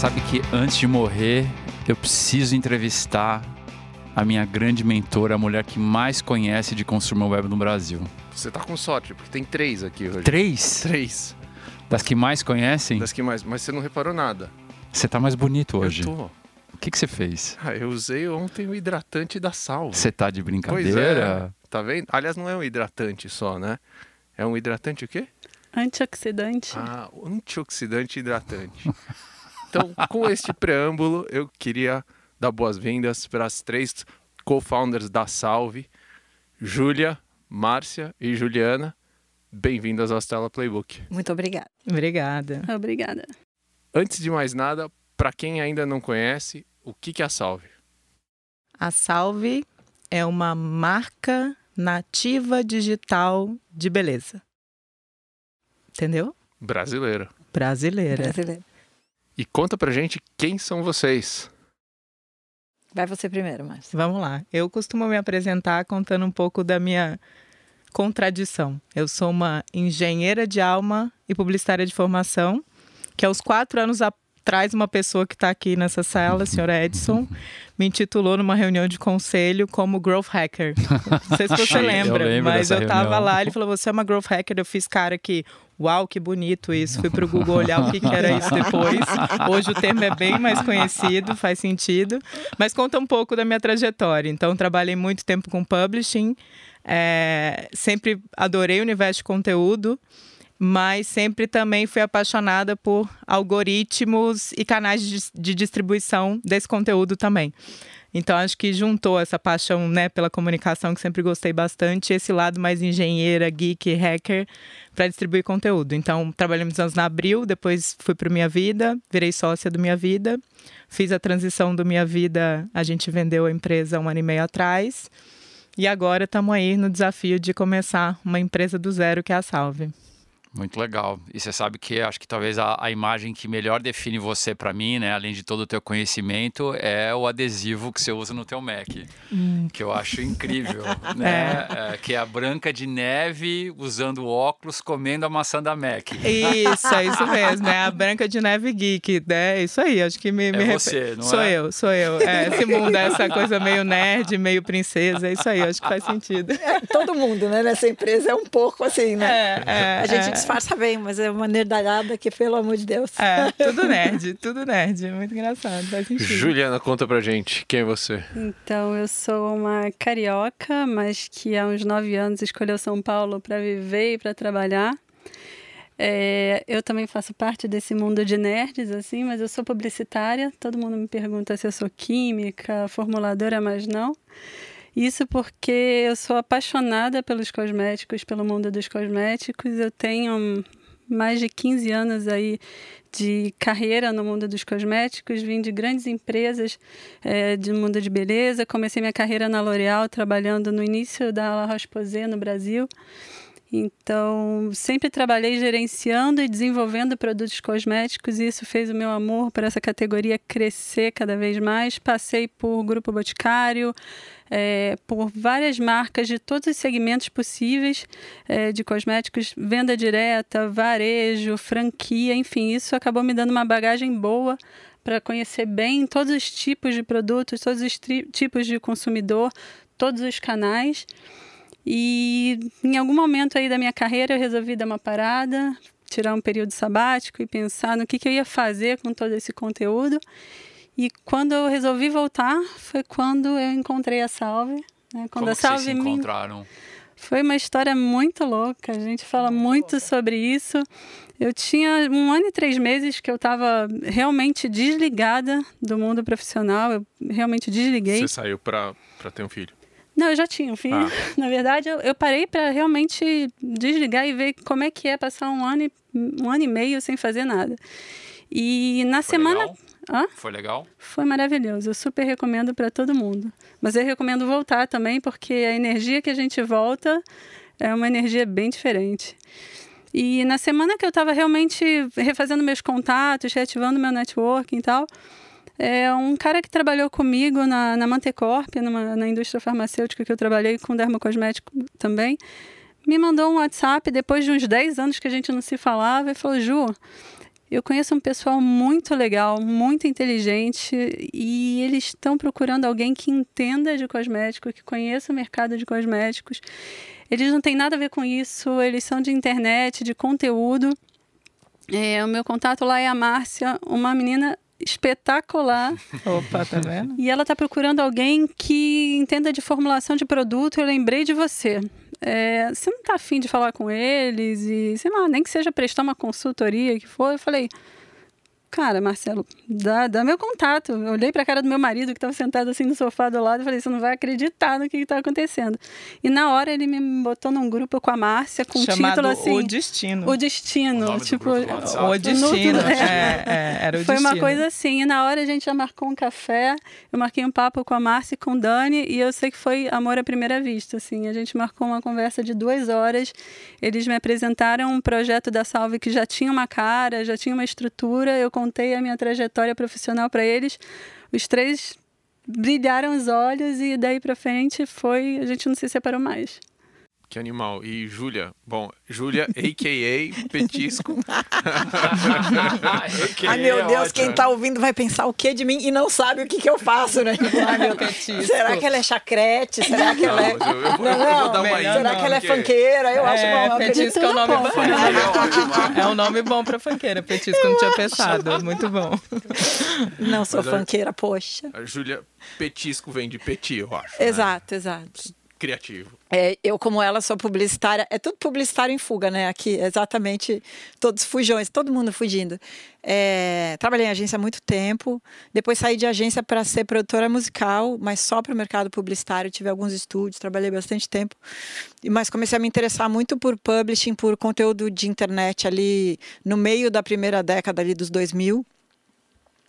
sabe que antes de morrer, eu preciso entrevistar a minha grande mentora, a mulher que mais conhece de consumer web no Brasil. Você tá com sorte, porque tem três aqui hoje. Três? Três. Das que mais conhecem? Das que mais. Mas você não reparou nada. Você tá mais bonito hoje. Eu tô. O que, que você fez? Ah, eu usei ontem o hidratante da Salve. Você tá de Pois brincadeira? é. Tá vendo? Aliás, não é um hidratante só, né? É um hidratante o quê? Antioxidante. Ah, antioxidante hidratante. Então, com este preâmbulo, eu queria dar boas-vindas para as três co-founders da Salve, Júlia, Márcia e Juliana. Bem-vindas ao Stella Playbook. Muito obrigada. Obrigada. Obrigada. Antes de mais nada, para quem ainda não conhece, o que é a Salve? A Salve é uma marca nativa digital de beleza. Entendeu? Brasileira. Brasileira. Brasileiro. E conta pra gente quem são vocês. Vai você primeiro, Márcia. Vamos lá. Eu costumo me apresentar contando um pouco da minha contradição. Eu sou uma engenheira de alma e publicitária de formação, que aos quatro anos atrás uma pessoa que está aqui nessa sala, a senhora Edson, me intitulou numa reunião de conselho como growth hacker. Não sei se você Eu lembra, lembro mas eu tava reunião. lá, ele falou: "Você é uma growth hacker". Eu fiz cara que Uau, que bonito isso. Fui pro Google olhar o que, que era isso depois. Hoje o termo é bem mais conhecido, faz sentido. Mas conta um pouco da minha trajetória. Então, trabalhei muito tempo com publishing, é, sempre adorei o universo de conteúdo, mas sempre também fui apaixonada por algoritmos e canais de, de distribuição desse conteúdo também. Então, acho que juntou essa paixão né, pela comunicação, que sempre gostei bastante, esse lado mais engenheira, geek, hacker, para distribuir conteúdo. Então, trabalhei muitos anos na Abril, depois fui para Minha Vida, virei sócia do Minha Vida, fiz a transição do Minha Vida, a gente vendeu a empresa um ano e meio atrás, e agora estamos aí no desafio de começar uma empresa do zero, que é a Salve. Muito legal. E você sabe que acho que talvez a, a imagem que melhor define você para mim, né, além de todo o teu conhecimento, é o adesivo que você usa no teu Mac, que eu acho incrível, né? É, que é a Branca de Neve usando óculos comendo a maçã da Mac. Isso, é isso mesmo, é a Branca de Neve Geek, né? É isso aí, acho que me, me É você, não sou é? eu, sou eu. É, esse mundo, é essa coisa meio nerd, meio princesa, é isso aí, acho que faz sentido. Todo mundo, né, nessa empresa é um pouco assim, né? É, é, A gente é, disfarça bem, mas é uma nerdalhada que, pelo amor de Deus. é, tudo nerd, tudo nerd, muito engraçado, faz sentido. Juliana, conta pra gente quem é você. Então, eu sou uma carioca, mas que há uns nove anos escolheu São Paulo para viver e para trabalhar. É, eu também faço parte desse mundo de nerds, assim, mas eu sou publicitária. Todo mundo me pergunta se eu sou química, formuladora, mas não. Isso porque eu sou apaixonada pelos cosméticos, pelo mundo dos cosméticos. Eu tenho mais de 15 anos aí de carreira no mundo dos cosméticos, vim de grandes empresas é, de mundo de beleza. Comecei minha carreira na L'Oréal, trabalhando no início da La Roche-Posay no Brasil. Então, sempre trabalhei gerenciando e desenvolvendo produtos cosméticos e isso fez o meu amor por essa categoria crescer cada vez mais. Passei por Grupo Boticário, é, por várias marcas de todos os segmentos possíveis é, de cosméticos, venda direta, varejo, franquia, enfim, isso acabou me dando uma bagagem boa para conhecer bem todos os tipos de produtos, todos os tipos de consumidor, todos os canais. E em algum momento aí da minha carreira eu resolvi dar uma parada, tirar um período sabático e pensar no que, que eu ia fazer com todo esse conteúdo. E quando eu resolvi voltar, foi quando eu encontrei a Salve. Né? Quando Como a que vocês Salve se me encontraram? foi uma história muito louca. A gente fala muito sobre isso. Eu tinha um ano e três meses que eu estava realmente desligada do mundo profissional. Eu realmente desliguei. Você saiu pra ter um filho. Não, eu já tinha um filho. Ah. Na verdade, eu, eu parei para realmente desligar e ver como é que é passar um ano, e, um ano e meio sem fazer nada. E na Foi semana. legal? Hã? Foi legal? Foi maravilhoso. Eu super recomendo para todo mundo. Mas eu recomendo voltar também, porque a energia que a gente volta é uma energia bem diferente. E na semana que eu estava realmente refazendo meus contatos, reativando meu networking e tal, é um cara que trabalhou comigo na, na Mantecorp, numa, na indústria farmacêutica que eu trabalhei com dermocosmético também, me mandou um WhatsApp depois de uns 10 anos que a gente não se falava e falou: Ju, Eu conheço um pessoal muito legal, muito inteligente e eles estão procurando alguém que entenda de cosmético, que conheça o mercado de cosméticos. Eles não têm nada a ver com isso, eles são de internet, de conteúdo. É, o meu contato lá é a Márcia, uma menina espetacular. Opa, tá vendo? E ela está procurando alguém que entenda de formulação de produto. Eu lembrei de você. É, você não está afim de falar com eles e, sei lá, nem que seja prestar uma consultoria que for. Eu falei, cara, Marcelo, dá, dá meu contato. Eu olhei para a cara do meu marido que estava sentado assim no sofá do lado e falei, você não vai acreditar no que está acontecendo. E na hora ele me botou num grupo com a Márcia com Chamado um título assim, O Destino. o destino, O tipo. O Destino. No- É, é, era o foi Destino. uma coisa assim, e na hora a gente já marcou um café, eu marquei um papo com a Márcia e com o Dani, e eu sei que foi amor à primeira vista, assim, a gente marcou uma conversa de duas horas, eles me apresentaram um projeto da Salve que já tinha uma cara, já tinha uma estrutura, eu contei a minha trajetória profissional para eles, os três brilharam os olhos e daí pra frente foi, a gente não se separou mais. Que animal. E Júlia, bom, Júlia, a.k.a. Petisco. Ai, meu Deus, quem tá ouvindo vai pensar o que de mim e não sabe o que, que eu faço, né? Ai, meu petisco. Será que ela é chacrete? Será que ela é. Não, eu- eu vou- Não, eu vou dar uma melhor Será índia, que ela é porque- funkeira? Eu acho É, bom. petisco é um nome bom. ótimo. É um nome bom pra funkeira. Petisco não tinha pensado. Muito bom. Não sou Mas é- funkeira, poxa. A Júlia, petisco vem de petit, eu acho. né? Exato, exato. Criativo. É, eu, como ela, sou publicitária. É tudo publicitário em fuga, né? Aqui, exatamente. Todos fujões, todo mundo fugindo. É, trabalhei em agência há muito tempo. Depois saí de agência para ser produtora musical, mas só para o mercado publicitário. Tive alguns estúdios, trabalhei bastante tempo. Mas comecei a me interessar muito por publishing, por conteúdo de internet ali no meio da primeira década ali dos 2000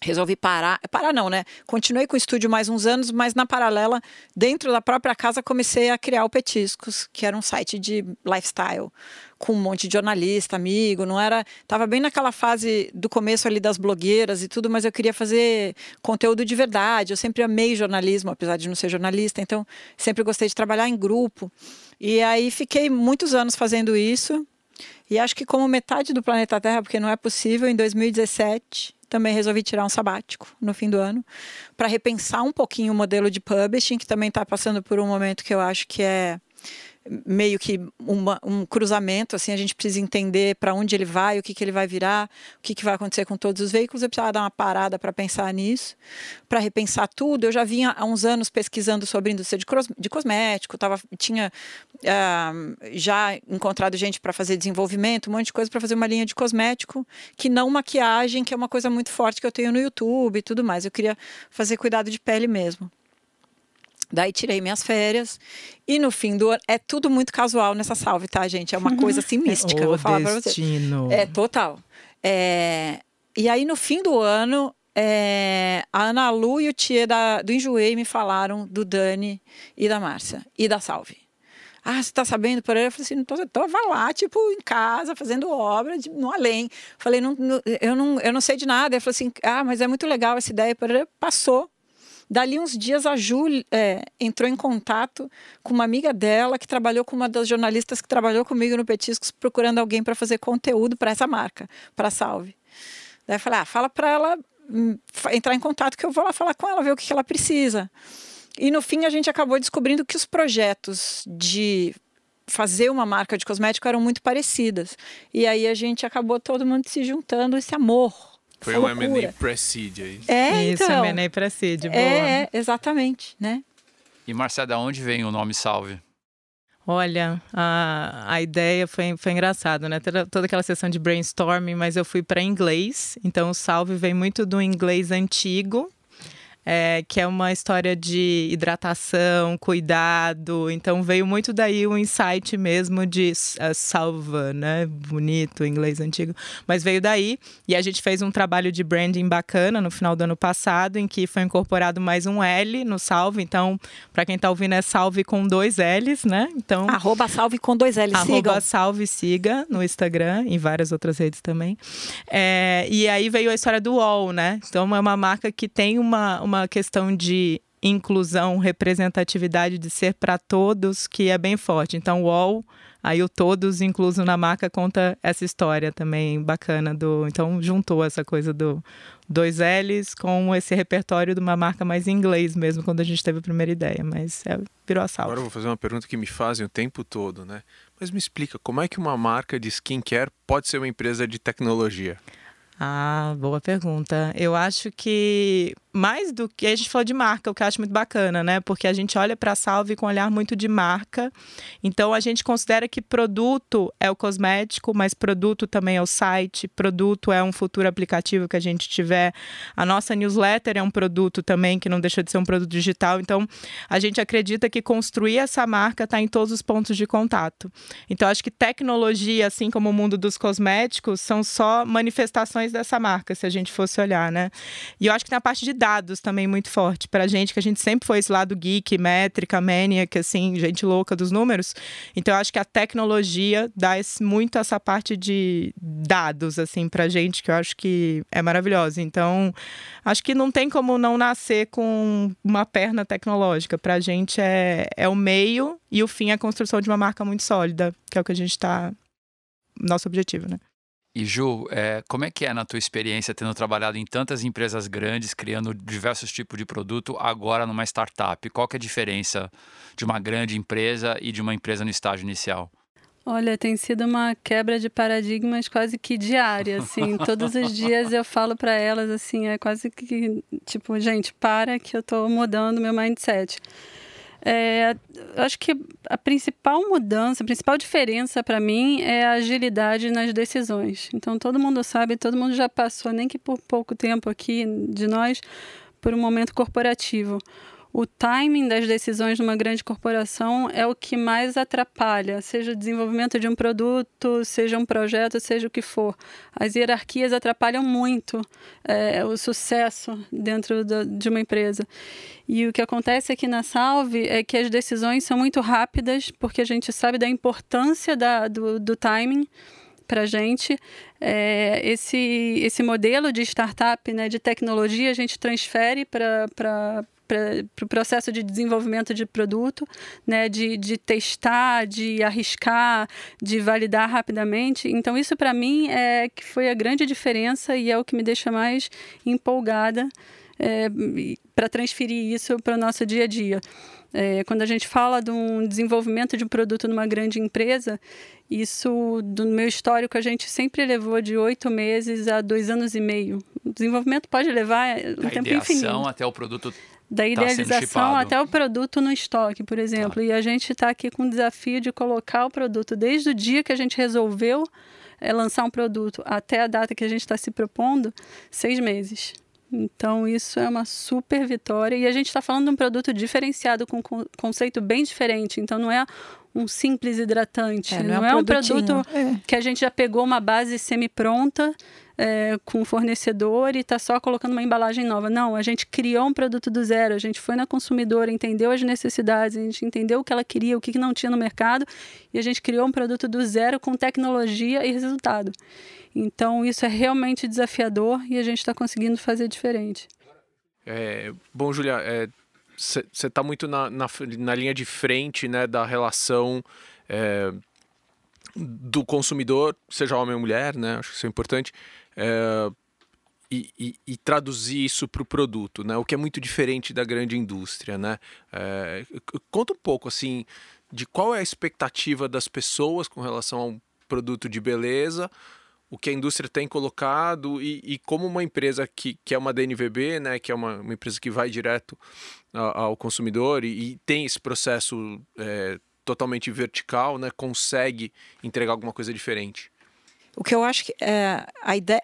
resolvi parar. Parar não, né? Continuei com o estúdio mais uns anos, mas na paralela, dentro da própria casa, comecei a criar o Petiscos, que era um site de lifestyle, com um monte de jornalista, amigo, não era... Tava bem naquela fase do começo ali das blogueiras e tudo, mas eu queria fazer conteúdo de verdade. Eu sempre amei jornalismo, apesar de não ser jornalista, então sempre gostei de trabalhar em grupo. E aí fiquei muitos anos fazendo isso. E acho que como metade do planeta Terra, porque não é possível, em 2017 também resolvi tirar um sabático no fim do ano para repensar um pouquinho o modelo de publishing, que também está passando por um momento que eu acho que é meio que uma- um cruzamento, assim, a gente precisa entender para onde ele vai, o que, que ele vai virar, o que, que vai acontecer com todos os veículos. Eu precisava dar uma parada para pensar nisso, para repensar tudo. Eu já vinha há uns anos pesquisando sobre indústria de, cros- de cosmético, tava, tinha ah, já encontrado gente para fazer desenvolvimento, um monte de coisa para fazer uma linha de cosmético, que não maquiagem, que é uma coisa muito forte que eu tenho no YouTube e tudo mais. Eu queria fazer cuidado de pele mesmo. Daí tirei minhas férias e no fim do ano é tudo muito casual nessa salve, tá, gente? É uma coisa assim mística, o vou falar destino. É total. É, e aí no fim do ano é, a Ana Lu e o Tia da, do Enjoei me falaram do Dani e da Márcia e da Salve. Ah, você tá sabendo? Por aí eu falei assim, não tô, eu tava lá, tipo, em casa, fazendo obra de, no além. Falei, não, não- eu, não, eu não sei de nada. Ele falou assim, ah, mas é muito legal essa ideia. Por aí, passou. Dali uns dias a Ju é, entrou em contato com uma amiga dela que trabalhou com uma das jornalistas que trabalhou comigo no Petiscos, procurando alguém para fazer conteúdo para essa marca, para Salve. Daí eu falei, ah, fala para ela hum, entrar em contato que eu vou lá falar com ela, ver o que, que ela precisa. E no fim a gente acabou descobrindo que os projetos de fazer uma marca de cosmético eram muito parecidas. E aí a gente acabou todo mundo se juntando, esse amor. Foi um loucura. M&A Prestige aí. É, Isso, então. M&A Cid. Boa. É, é, exatamente, né? E Marcelo, da onde vem o nome Salve? Olha, a, a ideia foi, foi engraçada, né? Toda, toda aquela sessão de brainstorming, mas eu fui para inglês. Então, o salve vem muito do inglês antigo, é, que é uma história de hidratação, cuidado. Então, veio muito daí o insight mesmo de uh, salva, né? Bonito, inglês antigo. Mas veio daí. E a gente fez um trabalho de branding bacana no final do ano passado, em que foi incorporado mais um L no salve. Então, para quem tá ouvindo, é salve com dois L's, né? Então. Arroba salve com dois L's, sigam. Arroba salve siga no Instagram e várias outras redes também. É, e aí veio a história do UOL, né? Então é uma marca que tem uma, uma questão de inclusão, representatividade de ser para todos que é bem forte. Então, o all Aí o Todos Incluso na Marca conta essa história também bacana do. Então juntou essa coisa do dois L's com esse repertório de uma marca mais em inglês mesmo, quando a gente teve a primeira ideia, mas é, virou a salva. Agora eu vou fazer uma pergunta que me fazem o tempo todo, né? Mas me explica, como é que uma marca de skincare pode ser uma empresa de tecnologia? Ah, boa pergunta. Eu acho que mais do que a gente falou de marca, o que eu acho muito bacana, né? Porque a gente olha para a Salve com um olhar muito de marca. Então a gente considera que produto é o cosmético, mas produto também é o site, produto é um futuro aplicativo que a gente tiver. A nossa newsletter é um produto também que não deixa de ser um produto digital. Então a gente acredita que construir essa marca está em todos os pontos de contato. Então acho que tecnologia, assim como o mundo dos cosméticos, são só manifestações dessa marca, se a gente fosse olhar, né? E eu acho que na parte de dados também muito forte pra gente, que a gente sempre foi esse lado geek, métrica, maniac, assim, gente louca dos números. Então, eu acho que a tecnologia dá esse, muito essa parte de dados, assim, pra gente, que eu acho que é maravilhosa. Então, acho que não tem como não nascer com uma perna tecnológica. Pra gente é, é o meio e o fim é a construção de uma marca muito sólida, que é o que a gente está. Nosso objetivo, né? E Ju, é, como é que é na tua experiência tendo trabalhado em tantas empresas grandes, criando diversos tipos de produto, agora numa startup? Qual que é a diferença de uma grande empresa e de uma empresa no estágio inicial? Olha, tem sido uma quebra de paradigmas quase que diária, assim. Todos os dias eu falo para elas assim, é quase que tipo, gente, para que eu estou mudando meu mindset. É, acho que a principal mudança, a principal diferença para mim é a agilidade nas decisões. Então, todo mundo sabe, todo mundo já passou, nem que por pouco tempo aqui de nós, por um momento corporativo o timing das decisões numa grande corporação é o que mais atrapalha, seja o desenvolvimento de um produto, seja um projeto, seja o que for. As hierarquias atrapalham muito é, o sucesso dentro do, de uma empresa. E o que acontece aqui na Salve é que as decisões são muito rápidas, porque a gente sabe da importância da, do, do timing para a gente. É, esse, esse modelo de startup, né, de tecnologia, a gente transfere para para o pro processo de desenvolvimento de produto, né, de, de testar, de arriscar, de validar rapidamente. Então, isso para mim é que foi a grande diferença e é o que me deixa mais empolgada é, para transferir isso para o nosso dia a dia. É, quando a gente fala de um desenvolvimento de um produto numa grande empresa, isso, do meu histórico, a gente sempre levou de oito meses a dois anos e meio. O desenvolvimento pode levar um da tempo infinito. até o produto da tá idealização até o produto no estoque, por exemplo. Tá. E a gente está aqui com o desafio de colocar o produto desde o dia que a gente resolveu é, lançar um produto até a data que a gente está se propondo, seis meses. Então, isso é uma super vitória. E a gente está falando de um produto diferenciado, com um conceito bem diferente. Então, não é um simples hidratante. É, não, não, é, um, é um produto é. que a gente já pegou uma base semi-pronta é, com o fornecedor e está só colocando uma embalagem nova. Não, a gente criou um produto do zero, a gente foi na consumidora, entendeu as necessidades, a gente entendeu o que ela queria, o que não tinha no mercado e a gente criou um produto do zero com tecnologia e resultado. Então, isso é realmente desafiador e a gente está conseguindo fazer diferente. É, bom, Julia, você é, está muito na, na, na, linha de frente né, da relação é, do consumidor, seja homem ou mulher, né? Acho que isso é importante. É, e, e, e, traduzir isso para o produto, né? O que é muito diferente da grande indústria, né? É, conta um pouco assim de qual é a expectativa das pessoas com relação a um produto de beleza, o que a indústria tem colocado e, e como uma empresa que, que é uma DNVB, né? Que é uma, uma empresa que vai direto ao, ao consumidor e, e, tem esse processo é, totalmente vertical, né? Consegue entregar alguma coisa diferente. O que eu acho que é, a ideia,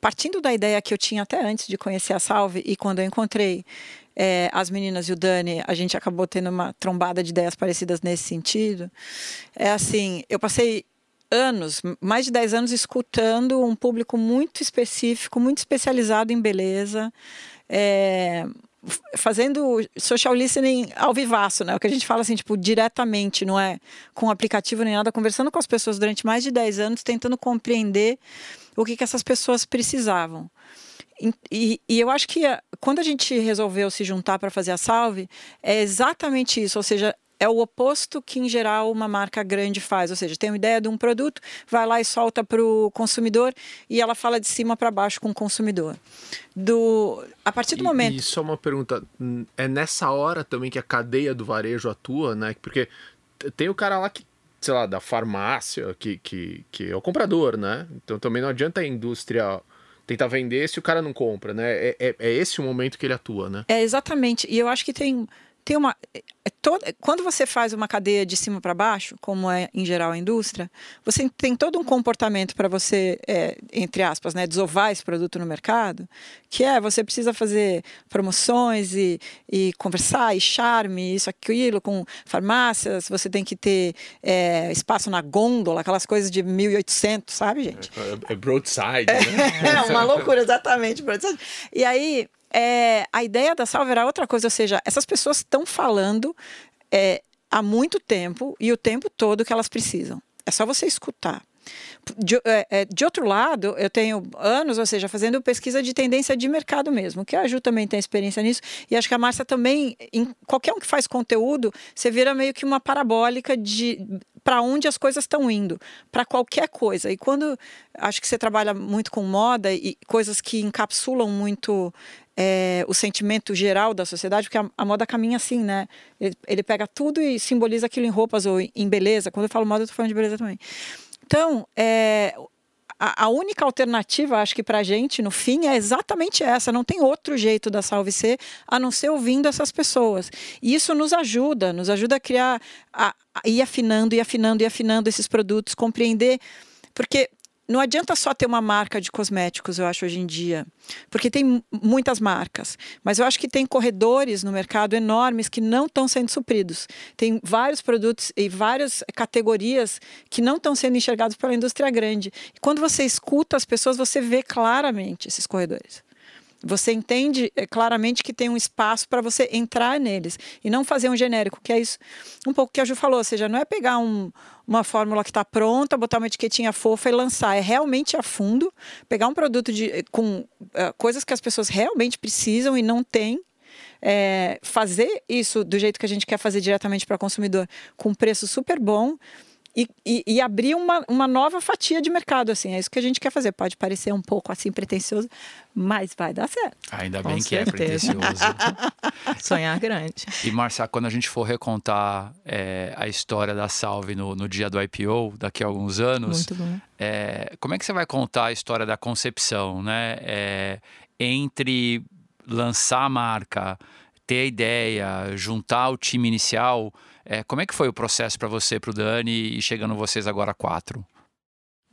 partindo da ideia que eu tinha até antes de conhecer a Salve e quando eu encontrei é, as meninas e o Dani, a gente acabou tendo uma trombada de ideias parecidas nesse sentido. É assim, eu passei anos, mais de 10 anos, escutando um público muito específico, muito especializado em beleza, é, fazendo social listening ao vivaço, né? O que a gente fala assim, tipo, diretamente, não é com aplicativo nem nada, conversando com as pessoas durante mais de 10 anos, tentando compreender o que, que essas pessoas precisavam. E, e, eu acho que quando a gente resolveu se juntar para fazer a Salve, é exatamente isso. Ou seja, é o oposto que, em geral, uma marca grande faz. Ou seja, tem uma ideia de um produto, vai lá e solta para o consumidor e ela fala de cima para baixo com o consumidor. Do, a partir do e, momento. E só uma pergunta: é nessa hora também que a cadeia do varejo atua, né? Porque tem o cara lá que sei lá, da farmácia, que, que, que é o comprador, né? Então também não adianta a indústria tentar vender se o cara não compra, né? É, é, é, esse o momento que ele atua, né? É, exatamente. E eu acho que tem tem uma é, é toda, quando você faz uma cadeia de cima para baixo, como é em geral a indústria, você tem todo um comportamento para você, é, entre aspas, né, desovar esse produto no mercado, que é você precisa fazer promoções e, e conversar e charme, isso, aquilo, com farmácias, você tem que ter é, espaço na gôndola, aquelas coisas de 1800, sabe, gente? É, é broadside, né? é uma loucura, exatamente. Broadside. E aí, é, a ideia da salva era outra coisa, ou seja, essas pessoas estão falando é, há muito tempo e o tempo todo que elas precisam. É só você escutar. De, é, é, de, outro lado, eu tenho anos, ou seja, fazendo pesquisa de tendência de mercado mesmo, que a Ju também tem experiência nisso, e acho que a Márcia também, em, qualquer um que faz conteúdo, você vira meio que uma parabólica de para onde as coisas estão indo, para qualquer coisa. E quando acho que você trabalha muito com moda e coisas que encapsulam muito é, o sentimento geral da sociedade, porque a, a moda caminha assim, né? Ele, ele, pega tudo e simboliza aquilo em roupas ou em beleza. Quando eu falo moda, eu estou falando de beleza também. Então, é, a, a, única alternativa, acho que para a gente, no fim, é exatamente essa. Não tem outro jeito da Salve ser a não ser ouvindo essas pessoas. E isso nos ajuda, nos ajuda a criar, a, a ir afinando, e afinando, e afinando esses produtos, compreender. Porque não adianta só ter uma marca de cosméticos, eu acho, hoje em dia, porque tem muitas marcas, mas eu acho que tem corredores no mercado enormes que não estão sendo supridos. Tem vários produtos e várias categorias que não estão sendo enxergados pela indústria grande. E quando você escuta as pessoas, você vê claramente esses corredores. Você entende eh, claramente que tem um espaço para você entrar neles e não fazer um genérico, que é isso um pouco que a Ju falou, ou seja, não é pegar um, uma fórmula que está pronta, botar uma etiquetinha fofa e lançar, é realmente a fundo, pegar um produto de, eh, com uh, coisas que as pessoas realmente precisam e não têm, é, fazer isso do jeito que a gente quer fazer diretamente para o consumidor, com um preço super bom e, e, e, abrir uma, uma nova fatia de mercado, assim. É isso que a gente quer fazer. Pode parecer um pouco assim pretencioso, mas vai dar certo. Ainda bem Com que é certeza. é pretencioso. Sonhar grande. E, Marcia, quando a gente for recontar é, a história da Salve no, no dia do IPO, daqui a alguns anos, é, como é que você vai contar a história da concepção, né? É, entre lançar a marca, ter a ideia, juntar o time inicial é, como é que foi o processo para você, para o Dani, e chegando vocês agora quatro?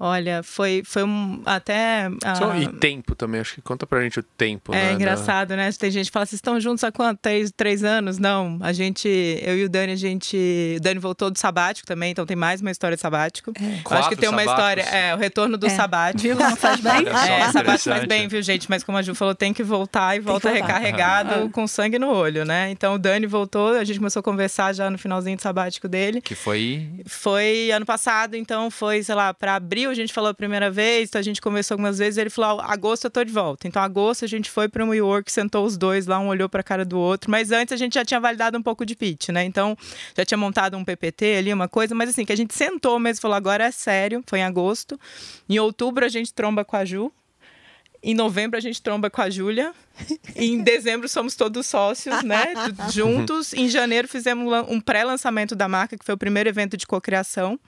Olha, foi, foi um, até. Uh... E tempo também, acho que conta pra gente o tempo. É né, engraçado, da... né? Tem gente que fala, vocês estão juntos há quanto? Três, três anos? Não, a gente, eu e o Dani, a gente. O Dani voltou do sabático também, então tem mais uma história de sabático. É. Acho que tem uma história. É, o retorno do é. sabático. Viu como faz bem? é, sabático faz bem, viu, gente? Mas como a Ju falou, tem que voltar e volta recarregado é. com sangue no olho, né? Então o Dani voltou, a gente começou a conversar já no finalzinho do sabático dele. Que foi. Foi ano passado, então foi, sei lá, pra abril a gente falou a primeira vez, a gente conversou algumas vezes, ele falou: agosto eu tô de volta. Então, agosto a gente foi para New York, sentou os dois lá, um olhou para a cara do outro, mas antes a gente já tinha validado um pouco de pitch, né? Então, já tinha montado um PPT ali, uma coisa, mas assim, que a gente sentou mesmo, falou: agora é sério, foi em agosto. Em outubro a gente tromba com a Ju, em novembro a gente tromba com a Júlia. em dezembro somos todos sócios, né? Juntos. Em janeiro fizemos um pré-lançamento da marca, que foi o primeiro evento de cocriação.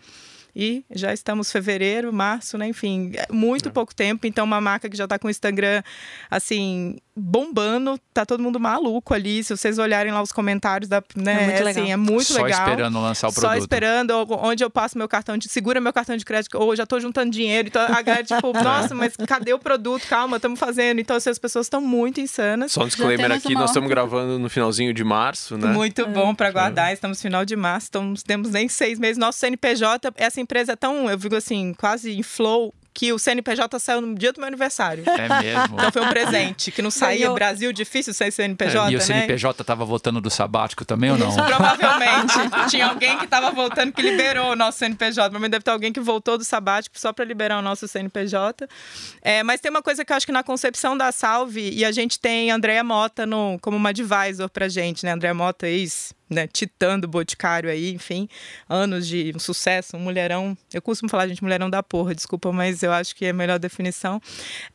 E já estamos fevereiro, março, né? Enfim, é muito é. pouco tempo. Então, uma marca que já está com o Instagram, assim, bombando, tá todo mundo maluco ali. Se vocês olharem lá os comentários da, né, é muito assim, legal. é muito Só legal. Só esperando lançar o produto. Só esperando onde eu passo meu cartão de segura meu cartão de crédito ou já tô juntando dinheiro. Então a galera tipo, nossa, mas cadê o produto? Calma, estamos fazendo. Então assim, as pessoas estão muito insanas. Só um disclaimer aqui, nós estamos gravando no finalzinho de março, né? Muito bom para guardar. Estamos no final de março, então temos nem seis meses. Nosso CNPJ, essa empresa é tão, eu digo assim, quase em flow que o CNPJ saiu no dia do meu aniversário. É mesmo. Então foi um presente, que não saía Brasil difícil sem CNPJ, é, E o CNPJ né? tava voltando do sabático também ou não? Provavelmente. Tinha alguém que tava voltando que liberou o nosso CNPJ. Provavelmente deve ter alguém que voltou do sabático só para liberar o nosso CNPJ. É, mas tem uma coisa que eu acho que na concepção da Salve, e a gente tem Andréa Mota no, como uma advisor pra gente, né? Andréa Mota, ex né, titã do Boticário aí, enfim, anos de sucesso, um mulherão. Eu costumo falar, gente, mulherão da porra, desculpa, mas eu acho que é a melhor definição.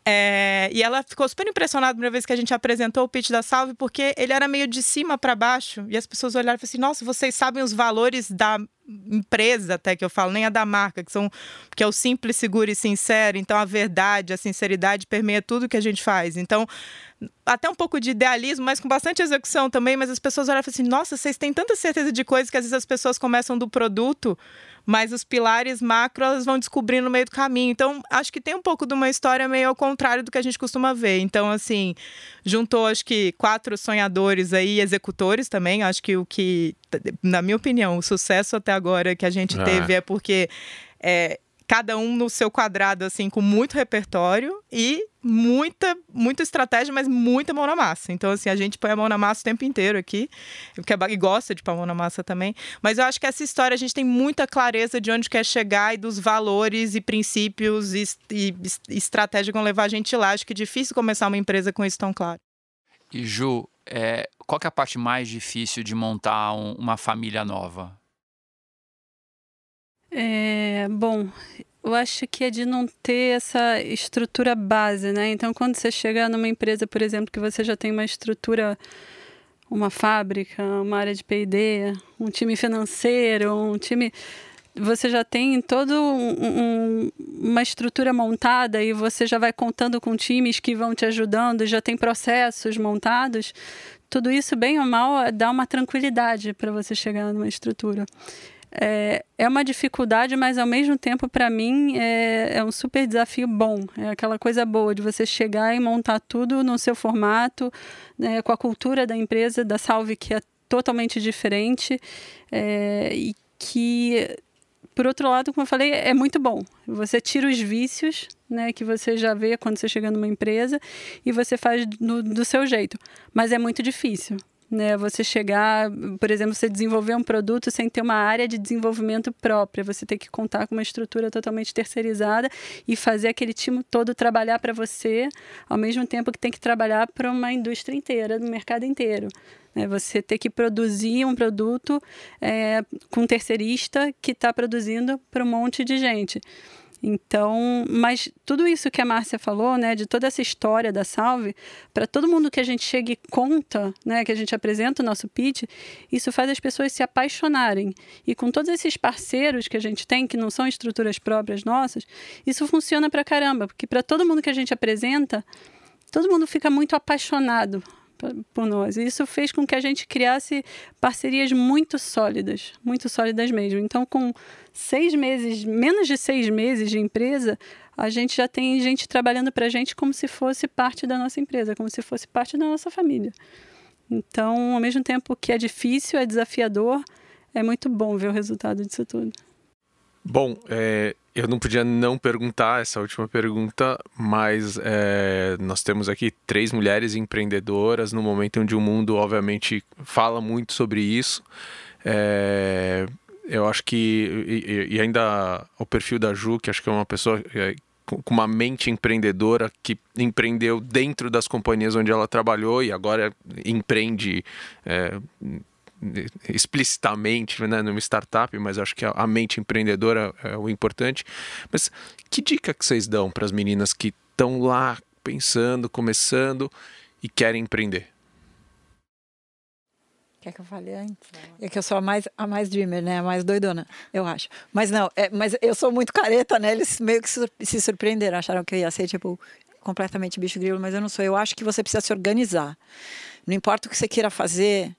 É, e ela ficou super impressionada a primeira vez que a gente apresentou o pitch da Salve, porque ele era meio de cima para baixo, e as pessoas olharam e falaram assim: nossa, vocês sabem os valores da empresa até que eu falo, nem a da marca, que são que é o simples, seguro e sincero. Então a verdade, a sinceridade permeia tudo que a gente faz. Então até um pouco de idealismo, mas com bastante execução também, mas as pessoas olham e falam assim: "Nossa, vocês têm tanta certeza de coisas que às vezes as pessoas começam do produto, mas os pilares macro elas vão descobrindo no meio do caminho". Então, acho que tem um pouco de uma história meio ao contrário do que a gente costuma ver. Então, assim, juntou acho que quatro sonhadores aí, executores também. Acho que o que na minha opinião, o sucesso até agora que a gente é. teve é porque é, cada um no seu quadrado, assim, com muito repertório e muita, muita estratégia, mas muita mão na massa. Então, assim, a gente põe a mão na massa o tempo inteiro aqui, porque e gosta de pôr a mão na massa também. Mas eu acho que essa história a gente tem muita clareza de onde quer chegar e dos valores e princípios e, e, e estratégia que vão levar a gente lá. Acho que é difícil começar uma empresa com isso tão claro. E Ju, é, qual é a parte mais difícil de montar um, uma família nova? É, bom, eu acho que é de não ter essa estrutura base, né? Então, quando você chega numa empresa, por exemplo, que você já tem uma estrutura, uma fábrica, uma área de P&D, um time financeiro, um time você já tem toda um, um, uma estrutura montada e você já vai contando com times que vão te ajudando, já tem processos montados. Tudo isso, bem ou mal, dá uma tranquilidade para você chegar numa estrutura é, é uma dificuldade, mas ao mesmo tempo, para mim, é, é um super desafio bom. É aquela coisa boa de você chegar e montar tudo no seu formato, né, com a cultura da empresa, da Salve, que é totalmente diferente é, e que por outro lado, como eu falei, é muito bom. Você tira os vícios, né, que você já vê quando você chega numa empresa e você faz no, do seu jeito. Mas é muito difícil né? Você chegar, por exemplo, você desenvolver um produto sem ter uma área de desenvolvimento própria, você tem que contar com uma estrutura totalmente terceirizada e fazer aquele time todo trabalhar para você, ao mesmo tempo que tem que trabalhar para uma indústria inteira, no mercado inteiro. Né? Você ter que produzir um produto é, com um terceirista que está produzindo para um monte de gente. Então, mas tudo isso que a Márcia falou, né, de toda essa história da Salve, para todo mundo que a gente chega e conta, né, que a gente apresenta o nosso pitch, isso faz as pessoas se apaixonarem. E com todos esses parceiros que a gente tem, que não são estruturas próprias nossas, isso funciona para caramba, porque para todo mundo que a gente apresenta, todo mundo fica muito apaixonado por nós. E isso fez com que a gente criasse parcerias muito sólidas, muito sólidas mesmo. Então, com seis meses, menos de seis meses de empresa, a gente já tem gente trabalhando para a gente como se fosse parte da nossa empresa, como se fosse parte da nossa família. Então, ao mesmo tempo que é difícil, é desafiador, é muito bom ver o resultado disso tudo. Bom, é, eu não podia não perguntar essa última pergunta, mas é, nós temos aqui três mulheres empreendedoras no momento onde o mundo, obviamente, fala muito sobre isso. É, eu acho que, e, e, ainda o perfil da Ju, que acho que é uma pessoa é, com uma mente empreendedora que empreendeu dentro das companhias onde ela trabalhou e agora empreende é, explicitamente né, numa startup, mas acho que a mente empreendedora é o importante. Mas que dica que vocês dão para as meninas que estão lá pensando, começando e querem empreender? Quer que eu fale antes? É que eu sou a mais, a mais dreamer, né? A mais doidona, eu acho. Mas não, é, mas eu sou muito careta, né? Eles meio que se surpreenderam, acharam que eu ia ser, tipo, completamente bicho grilo, mas eu não sou. Eu acho que você precisa se organizar. Não importa o que você queira fazer,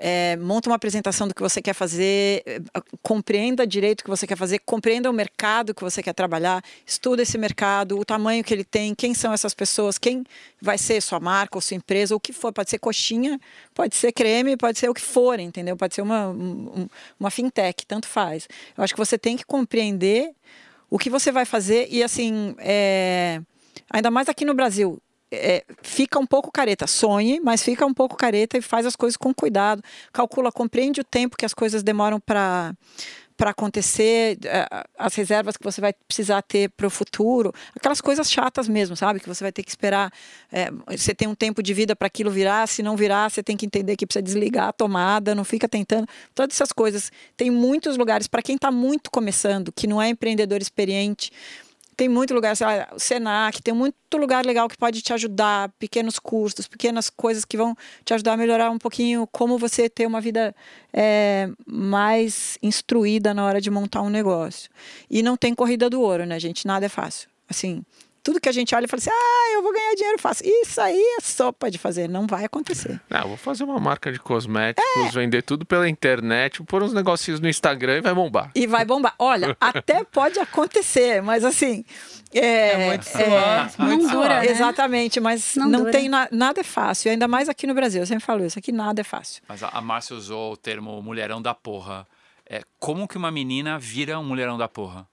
é, monta uma apresentação do que você quer fazer, é, compreenda direito o que você quer fazer, compreenda o mercado que você quer trabalhar, estuda esse mercado, o tamanho que ele tem, quem são essas pessoas, quem vai ser sua marca ou sua empresa, ou o que for, pode ser coxinha, pode ser creme, pode ser o que for, entendeu? Pode ser uma, uma fintech, tanto faz. Eu acho que você tem que compreender o que você vai fazer e assim, é, ainda mais aqui no Brasil, é, fica um pouco careta. Sonhe, mas fica um pouco careta e faz as coisas com cuidado. Calcula, compreende o tempo que as coisas demoram para para acontecer, é, as reservas que você vai precisar ter para o futuro, aquelas coisas chatas mesmo, sabe? Que você vai ter que esperar. É, você tem um tempo de vida para aquilo virar, se não virar, você tem que entender que precisa desligar a tomada, não fica tentando. Todas essas coisas. Tem muitos lugares, para quem está muito começando, que não é empreendedor experiente tem muito lugar, sei lá, o Senac, tem muito lugar legal que pode te ajudar, pequenos cursos, pequenas coisas que vão te ajudar a melhorar um pouquinho como você ter uma vida é, mais instruída na hora de montar um negócio. E não tem corrida do ouro, né, gente? Nada é fácil. Assim, tudo que a gente olha e fala assim, ah, eu vou ganhar dinheiro fácil. Isso aí é sopa de fazer, não vai acontecer. Não, vou fazer uma marca de cosméticos, é. vender tudo pela internet, pôr uns negocinhos no Instagram e vai bombar. E vai bombar. Olha, até pode acontecer, mas assim... É, é muito suor, é, muito não dura, né? Exatamente, mas não, não tem na, nada é fácil, ainda mais aqui no Brasil. Eu sempre falo isso, aqui nada é fácil. Mas a, a Márcia usou o termo mulherão da porra. É, como que uma menina vira um mulherão da porra?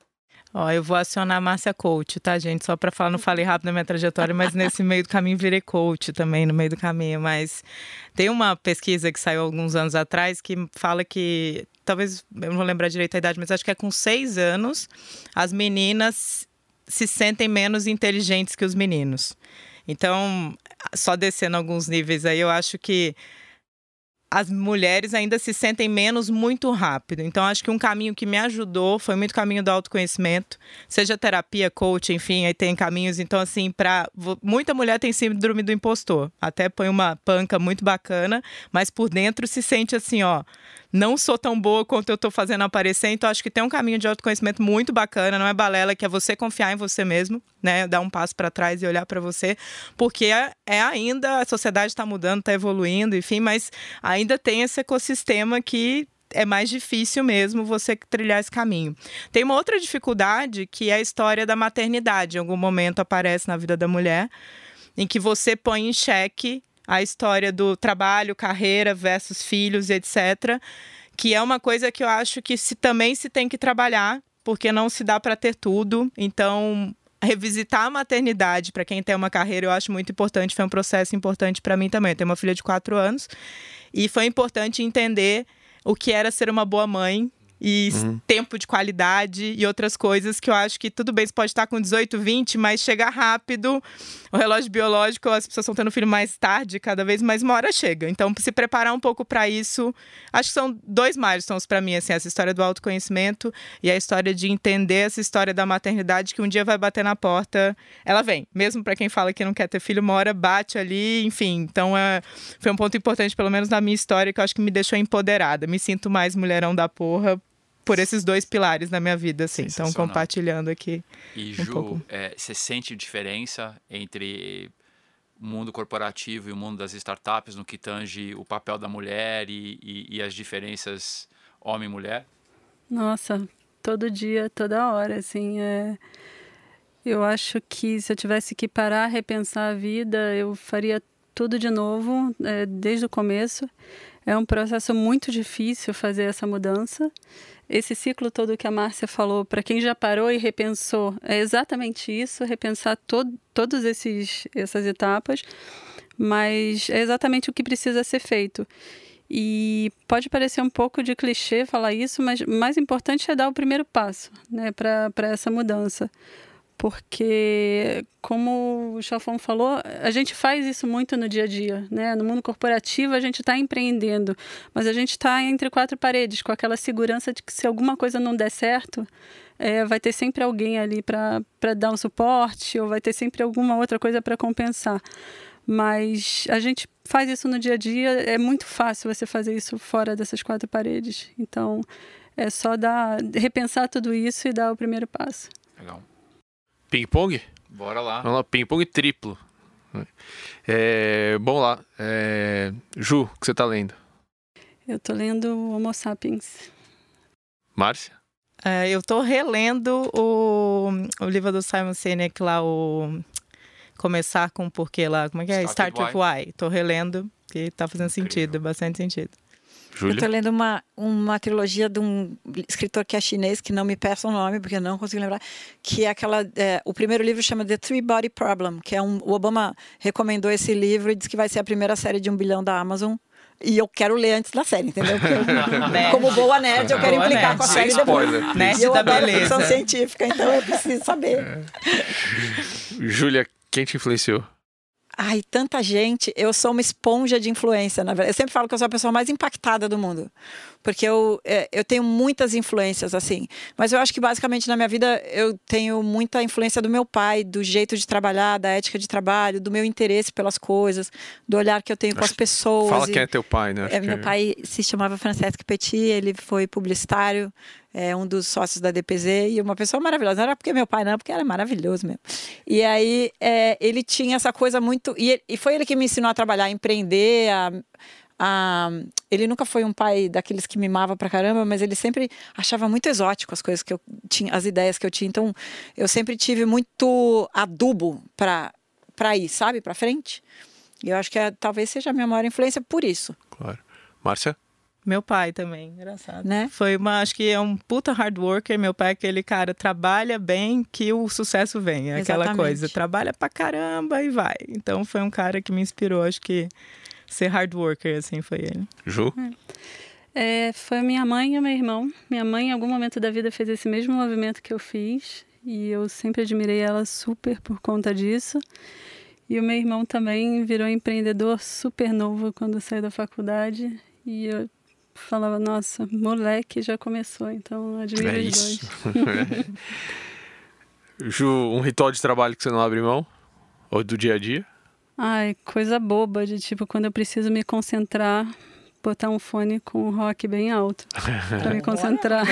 Ó, eu vou acionar a Márcia Coach, tá, gente? Só para falar, não falei rápido na minha trajetória, mas nesse meio do caminho virei coach também, no meio do caminho. Mas tem uma pesquisa que saiu alguns anos atrás que fala que, talvez, eu não vou lembrar direito a idade, mas acho que é com seis anos, as meninas se sentem menos inteligentes que os meninos. Então, só descendo alguns níveis aí, eu acho que as mulheres ainda se sentem menos muito rápido. Então, acho que um caminho que me ajudou foi muito caminho do autoconhecimento, seja terapia, coach, enfim, aí tem caminhos. Então, assim, para muita mulher tem síndrome do impostor. Até põe uma panca muito bacana, mas por dentro se sente assim, ó, não sou tão boa quanto eu estou fazendo aparecer, então acho que tem um caminho de autoconhecimento muito bacana, não é balela, que é você confiar em você mesmo, né? Dar um passo para trás e olhar para você, porque é, é, ainda, a sociedade está mudando, está evoluindo, enfim, mas ainda tem esse ecossistema que é mais difícil mesmo você trilhar esse caminho. Tem uma outra dificuldade que é a história da maternidade. Em algum momento aparece na vida da mulher, em que você põe em xeque a história do trabalho, carreira versus filhos, etc. Que é uma coisa que eu acho que se, também se tem que trabalhar, porque não se dá para ter tudo. Então, revisitar a maternidade para quem tem uma carreira eu acho muito importante. Foi um processo importante para mim também. Eu tenho uma filha de quatro anos e foi importante entender o que era ser uma boa mãe e uhum. tempo de qualidade e outras coisas que eu acho que tudo bem, você pode estar com 18, 20, mas chegar rápido. O relógio biológico, as pessoas estão tendo filho mais tarde, cada vez mais uma hora chega. Então, se preparar um pouco para isso, acho que são dois milestones para mim, assim, essa história do autoconhecimento e a história de entender essa história da maternidade que um dia vai bater na porta, ela vem. Mesmo para quem fala que não quer ter filho, uma hora bate ali, enfim. Então, é, foi um ponto importante, pelo menos na minha história, que eu acho que me deixou empoderada. Me sinto mais mulherão da porra por esses dois pilares na minha vida, assim. Então, compartilhando aqui. E, Ju, é, você sente diferença entre o mundo corporativo e o mundo das startups no que tange o papel da mulher e, e, e as diferenças homem-mulher? Nossa, todo dia, toda hora, assim. É... Eu acho que se eu tivesse que parar, repensar a vida, eu faria tudo de novo, é, desde o começo. É um processo muito difícil fazer essa mudança esse ciclo todo que a Márcia falou, para quem já parou e repensou, é exatamente isso, repensar to todas essas etapas, mas é exatamente o que precisa ser feito. E pode parecer um pouco de clichê falar isso, mas mais importante é dar o primeiro passo né, para essa mudança porque, como o Chalfon falou, a gente faz isso muito no dia a dia, né? No mundo corporativo a gente está empreendendo, mas a gente está entre quatro paredes, com aquela segurança de que se alguma coisa não der certo, é, vai ter sempre alguém ali para dar um suporte, ou vai ter sempre alguma outra coisa para compensar. Mas a gente faz isso no dia a dia, é muito fácil você fazer isso fora dessas quatro paredes. Então, é só dar, repensar tudo isso e dar o primeiro passo. Legal. Ping-pong? Bora lá. Vamos lá, ping-pong triplo. É, bom lá. É, Ju, o que você tá lendo? Eu tô lendo Homo Sapiens. Márcia? É, eu tô relendo o, o livro do Simon Sinek lá, o Começar com o Porquê lá, como é que é? Start, Start with Why. Why. Tô relendo, que tá fazendo Incrível. sentido, bastante sentido. Júlia? Eu tô lendo uma, uma trilogia de um escritor que é chinês, que não me peça o nome, porque eu não consigo lembrar, que é aquela. É, o primeiro livro chama The Three Body Problem, que é um. O Obama recomendou esse livro e disse que vai ser a primeira série de um bilhão da Amazon. E eu quero ler antes da série, entendeu? Porque eu, como boa nerd, eu quero Boa implicar nerd. com a Sem série depois. spoiler. Nerd eu da beleza. ficção científica, então eu preciso saber. Júlia, quem te influenciou? Ai, tanta gente. Eu sou uma esponja de influência, na verdade. Eu sempre falo que eu sou a pessoa mais impactada do mundo. Porque eu, é, eu tenho muitas influências, assim. Mas eu acho que, basicamente, na minha vida, eu tenho muita influência do meu pai, do jeito de trabalhar, da ética de trabalho, do meu interesse pelas coisas, do olhar que eu tenho com as pessoas. Fala e- quem é teu pai, né? Acho é, que- meu pai se chamava Francesco Petit, ele foi publicitário, é um dos sócios da DPZ e uma pessoa maravilhosa. Não era porque meu pai, não, porque era maravilhoso mesmo. E aí é, ele tinha essa coisa muito. E, ele- e foi ele que me ensinou a trabalhar, a empreender, a. a- ele nunca foi um pai daqueles que mimava pra caramba, mas ele sempre achava muito exótico as coisas que eu tinha, as ideias que eu tinha. Então, eu sempre tive muito adubo pra, pra ir, sabe, pra frente. E eu acho que é, talvez seja a minha maior influência por isso. Claro. Márcia? Meu pai também, engraçado. Né? Foi uma, acho que é um puta hard worker. Meu pai é aquele cara, trabalha bem que o sucesso vem. É aquela Exatamente. coisa, trabalha pra caramba e vai. Então foi um cara que me inspirou, acho que ser hard worker, assim, foi ele. Ju? É, foi minha mãe e meu irmão. Minha mãe, em algum momento da vida, fez esse mesmo movimento que eu fiz. E eu sempre admirei ela super por conta disso. E o meu irmão também virou empreendedor super novo quando saiu da faculdade. E eu falava, nossa, moleque já começou, então admiro É os isso. dois. Ju, um ritual de trabalho que você não abre mão? Ou do dia a dia? Ai, coisa boba, de tipo, quando eu preciso me concentrar, botar um fone com um rock bem alto pra me concentrar.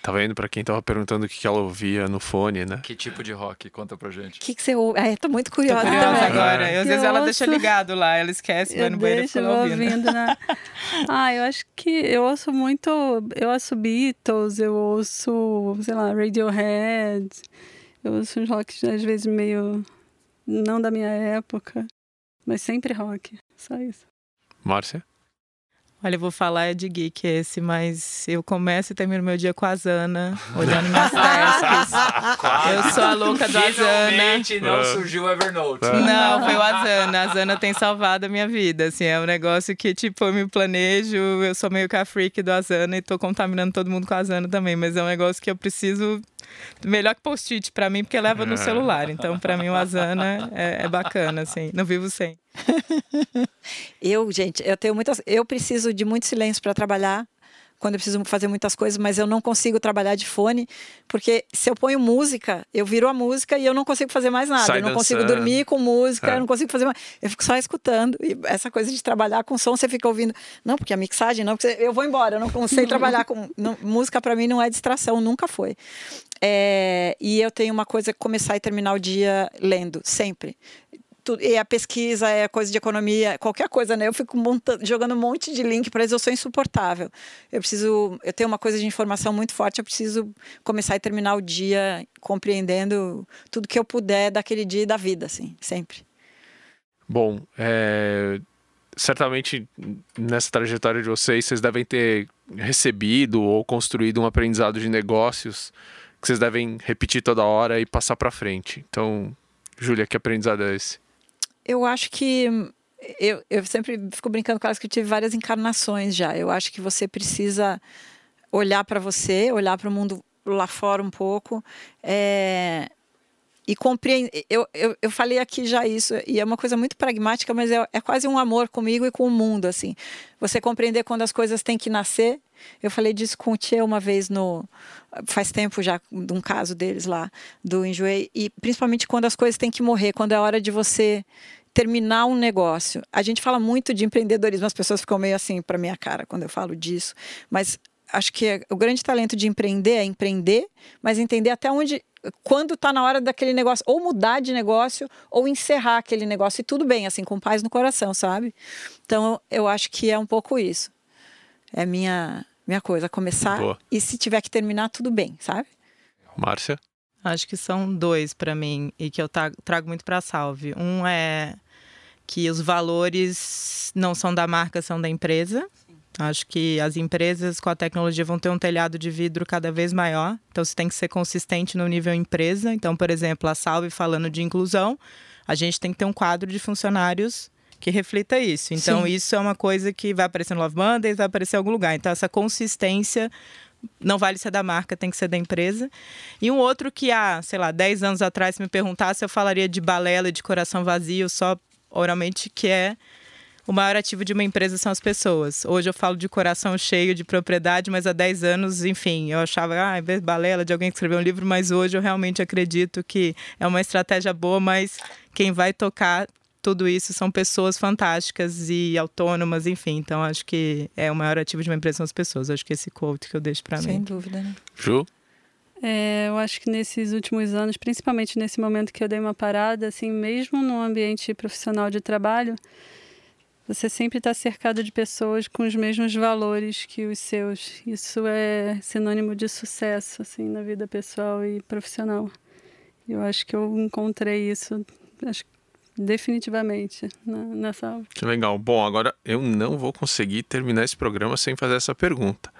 Tá vendo? Pra quem tava perguntando o que que ela ouvia no fone, né? Que tipo de rock? Conta pra gente. O que, que você ouve? Ai, tô muito curiosa, Tô curiosa também. agora. Eu, às Eu vezes ela ouço- deixa ligado lá, ela esquece, vai Eu no banheiro e fica ouvindo. ouvindo, né? Ah, eu acho que eu ouço muito. Eu ouço Beatles, eu ouço, sei lá, Radiohead. Eu ouço uns rocks às vezes meio. Não da minha época, mas sempre rock. Só isso. Márcia? Olha, eu vou falar é de geek esse, mas eu começo e termino meu dia com a Zana, olhando minhas tasks. Eu sou a louca do Azana. Finalmente não Ah. surgiu o Evernote. Não, foi o Azana. A Zana tem salvado a minha vida. Assim, é um negócio que, tipo, eu me planejo, eu sou meio que a freak do Azana e tô contaminando todo mundo com a Azana também. Mas é um negócio que eu preciso. Melhor que post-it pra mim, porque leva no celular. Então, pra mim, o Azana é, é bacana, assim. Não vivo sem. Eu, gente, eu tenho muitas. Eu preciso de muito silêncio para trabalhar. Quando eu preciso fazer muitas coisas, mas eu não consigo trabalhar de fone, porque se eu ponho música, eu viro a música e eu não consigo fazer mais nada. Sai eu não consigo dormir com música, É. eu não consigo fazer mais. Eu fico só escutando. E essa coisa de trabalhar com som, você fica ouvindo. Não, porque a mixagem, não, porque eu vou embora, eu não consigo trabalhar com. não- música para mim não é distração, nunca foi. É, e eu tenho uma coisa começar e terminar o dia lendo, sempre. Tudo- e a pesquisa é coisa de economia, qualquer coisa, né? Eu fico montando, jogando um monte de link para eles, eu sou insuportável. Eu preciso, eu tenho uma coisa de informação muito forte, eu preciso começar e terminar o dia compreendendo tudo que eu puder daquele dia e da vida, assim, sempre. Bom, é, certamente nessa trajetória de vocês, vocês devem ter recebido ou construído um aprendizado de negócios que vocês devem repetir toda hora e passar para frente. Então, Júlia, que aprendizado é esse? Eu acho que eu, eu sempre fico brincando com elas que eu tive várias encarnações já. Eu acho que você precisa olhar para você, olhar para o mundo lá fora um pouco. é, e compreender. Eu, eu, eu falei aqui já isso, e é uma coisa muito pragmática, mas é, é quase um amor comigo e com o mundo, assim. Você compreender quando as coisas têm que nascer. Eu falei disso com o Tchê uma vez no. Faz tempo já, de um caso deles lá, do Enjoei, e principalmente quando as coisas têm que morrer, quando é hora de você terminar um negócio. A gente fala muito de empreendedorismo, as pessoas ficam meio assim para minha cara quando eu falo disso, mas acho que é- o grande talento de empreender é empreender, mas entender até onde, quando está na hora daquele negócio, ou mudar de negócio, ou encerrar aquele negócio, e tudo bem, assim, com paz no coração, sabe? Então, eu acho que é um pouco isso. É minha, minha coisa, começar, Boa. e se tiver que terminar, tudo bem, sabe? Márcia? Acho que são dois para mim e que eu trago muito para Salve. Um é que os valores não são da marca, são da empresa. Acho que as empresas com a tecnologia vão ter um telhado de vidro cada vez maior, então você tem que ser consistente no nível empresa. Então, por exemplo, a Salve falando de inclusão, a gente tem que ter um quadro de funcionários que reflita isso. Então, Sim. isso é uma coisa que vai aparecer no Love Mondays, vai aparecer em algum lugar. Então, essa consistência não vale ser da marca, tem que ser da empresa. E um outro que há, sei lá, 10 anos atrás, se me perguntasse, eu falaria de balela, de coração vazio, só oralmente, que é o maior ativo de uma empresa são as pessoas. Hoje eu falo de coração cheio de propriedade, mas há 10 anos, enfim, eu achava, ah, é balela de alguém que escreveu um livro, mas hoje eu realmente acredito que é uma estratégia boa, mas quem vai tocar tudo isso são pessoas fantásticas e autônomas, enfim. Então acho que é o maior ativo de uma empresa são as pessoas. Acho que esse quote que eu deixo para mim. Sem dúvida, né? Ju? É, eu acho que nesses últimos anos, principalmente nesse momento que eu dei uma parada, assim, mesmo no ambiente profissional de trabalho, você sempre está cercado de pessoas com os mesmos valores que os seus. Isso é sinônimo de sucesso, assim, na vida pessoal e profissional. Eu acho que eu encontrei isso, acho definitivamente, nessa aula. Que legal. Bom, agora eu não vou conseguir terminar esse programa sem fazer essa pergunta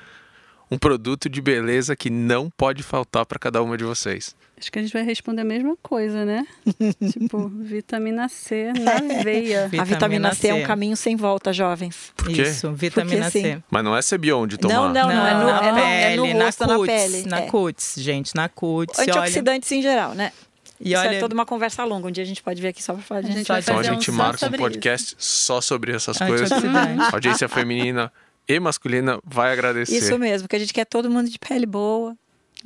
um produto de beleza que não pode faltar para cada uma de vocês? Acho que a gente vai responder a mesma coisa, né? tipo, vitamina C na veia. a vitamina C, C, é um caminho sem volta, jovens. Por quê? Isso, vitamina C. Mas não é Cebion de tomar. Não, não, não. é no, na é no, pele, é no rosto, na, cutis, na pele. Na é. cutis, gente, na cutis. Antioxidantes olha... em geral, né? E Isso olha... é toda uma conversa longa. Um dia a gente pode vir aqui só para falar de gente Então a gente um marca um podcast isso. só sobre essas coisas. Audiência feminina e masculina vai agradecer. Isso mesmo, porque a gente quer todo mundo de pele boa,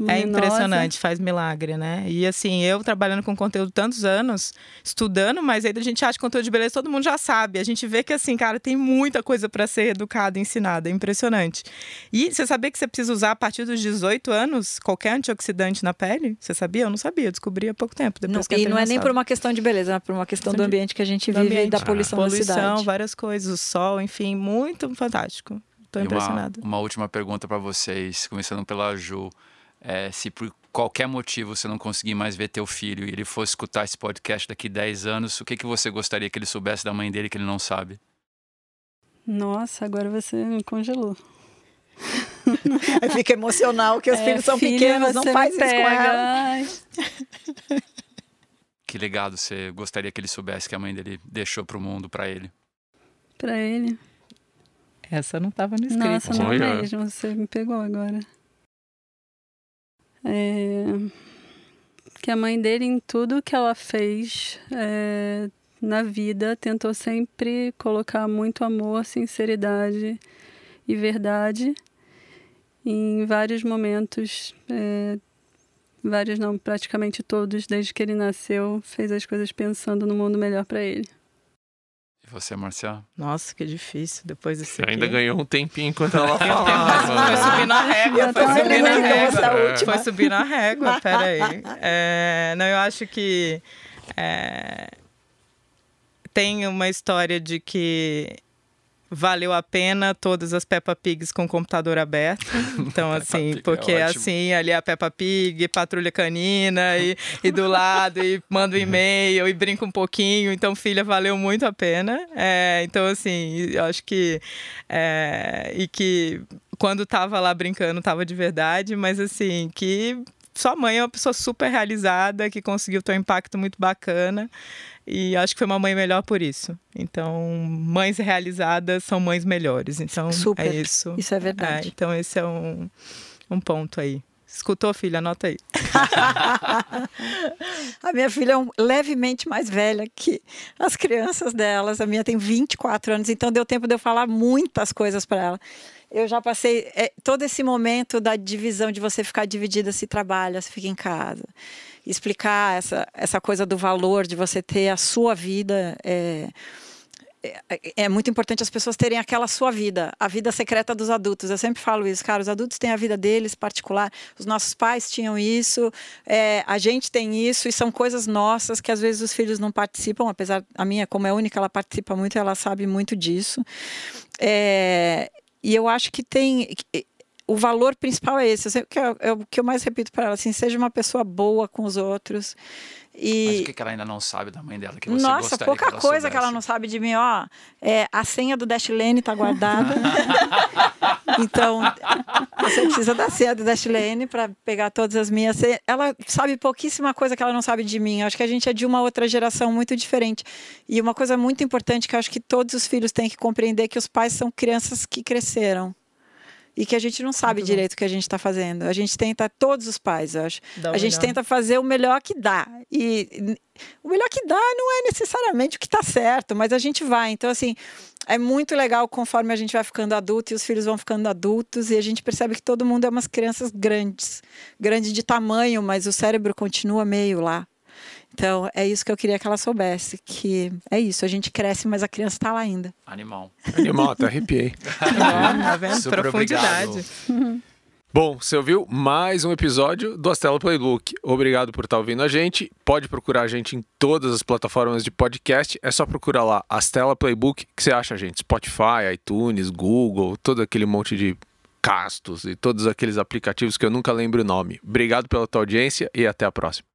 é impressionante, faz milagre, né? E assim, eu trabalhando com conteúdo tantos anos, estudando, mas aí a gente acha que conteúdo de beleza todo mundo já sabe. A gente vê que assim, cara, tem muita coisa para ser educado, ensinada, é impressionante. E você sabia que você precisa usar a partir dos 18 anos qualquer antioxidante na pele? Você sabia? Eu não sabia, eu descobri há pouco tempo. Depois não, e não é nem por uma questão de beleza, é por uma questão do ambiente que a gente vive e da poluição, ah. poluição da cidade. várias coisas, o sol, enfim, muito fantástico. Tô impressionada. Uma, uma última pergunta para vocês, começando pela Ju. É, se por qualquer motivo você não conseguir mais ver teu filho e ele fosse escutar esse podcast daqui 10 anos, o que, que você gostaria que ele soubesse da mãe dele que ele não sabe? Nossa, agora você me congelou. Aí fica emocional que os é, filhos são filha, pequenos, não faz isso com ela. que legado você gostaria que ele soubesse que a mãe dele deixou pro mundo para ele? Para ele. Essa não estava no script. Nossa, não mesmo, você me pegou agora. É, que a mãe dele, em tudo que ela fez é, na vida, tentou sempre colocar muito amor, sinceridade e verdade. em vários momentos, é, vários não, praticamente todos, desde que ele nasceu, fez as coisas pensando no mundo melhor para ele você, Marcial? Nossa, que difícil depois desse. Você ainda ganhou um tempinho enquanto ela falava. foi subir na régua, foi subir na régua. Foi subir na régua, peraí. É, não, eu acho que é, tem uma história de que valeu a pena todas as Peppa Pigs com computador aberto. Então, assim, é porque é assim, ali a Peppa Pig, patrulha canina e, e do lado, e manda um e-mail e brinca um pouquinho. Então, filha, valeu muito a pena. É, então, assim, eu acho que. É, e que quando tava lá brincando, tava de verdade, mas assim, que sua mãe é uma pessoa super realizada, que conseguiu ter um impacto muito bacana. E acho que foi uma mãe melhor por isso. Então, mães realizadas são mães melhores. Então, Super. é isso. Isso é verdade. É, então, esse é um, um ponto aí. Escutou, filha? Anota aí. a minha filha é levemente mais velha que as crianças delas. A minha tem 24 anos, então deu tempo de eu falar muitas coisas para ela. Eu já passei é, todo esse momento da divisão de você ficar dividida se trabalha, se fica em casa explicar essa, essa coisa do valor de você ter a sua vida. É, é, é, muito importante as pessoas terem aquela sua vida, a vida secreta dos adultos. Eu sempre falo isso, cara. Os adultos têm a vida deles particular. Os nossos pais tinham isso, é, a gente tem isso, e são coisas nossas que às vezes os filhos não participam. Apesar a minha, como é única, ela participa muito, ela sabe muito disso. É, e eu acho que tem o valor principal é esse. Eu que é, é o que eu mais repito para ela, assim, seja uma pessoa boa com os outros. E... Mas o que, que ela ainda não sabe da mãe dela? Que você Nossa, pouca que coisa soubesse. que ela não sabe de mim. Ó, é, a senha do Dashlane tá guardada. então, você precisa da senha do Dashlane para pegar todas as minhas. Ela sabe pouquíssima coisa que ela não sabe de mim. Acho que a gente é de uma outra geração muito diferente. E uma coisa muito importante que acho que todos os filhos têm que compreender é que os pais são crianças que cresceram e que a gente não sabe Muito direito bom. o que a gente está fazendo. A gente tenta, todos os pais, eu acho, a gente tenta fazer o melhor que dá. E o melhor que dá não é necessariamente o que está certo, mas a gente vai. Então, assim, é muito legal conforme a gente vai ficando adulto e os filhos vão ficando adultos e a gente percebe que todo mundo é umas crianças grandes, grandes de tamanho, mas o cérebro continua meio lá. Então, é isso que eu queria que ela soubesse, que é isso, a gente cresce, mas a criança está lá ainda. Animal. Animal, até arrepiei. tá vendo? Super Profundidade. Bom, você ouviu mais um episódio do Astela Playbook. Obrigado por estar ouvindo a gente. Pode procurar a gente em todas as plataformas de podcast. É só procurar lá Astela Playbook, que você acha a gente. Spotify, iTunes, Google, todo aquele monte de castos e todos aqueles aplicativos que eu nunca lembro o nome. Obrigado pela tua audiência e até a próxima.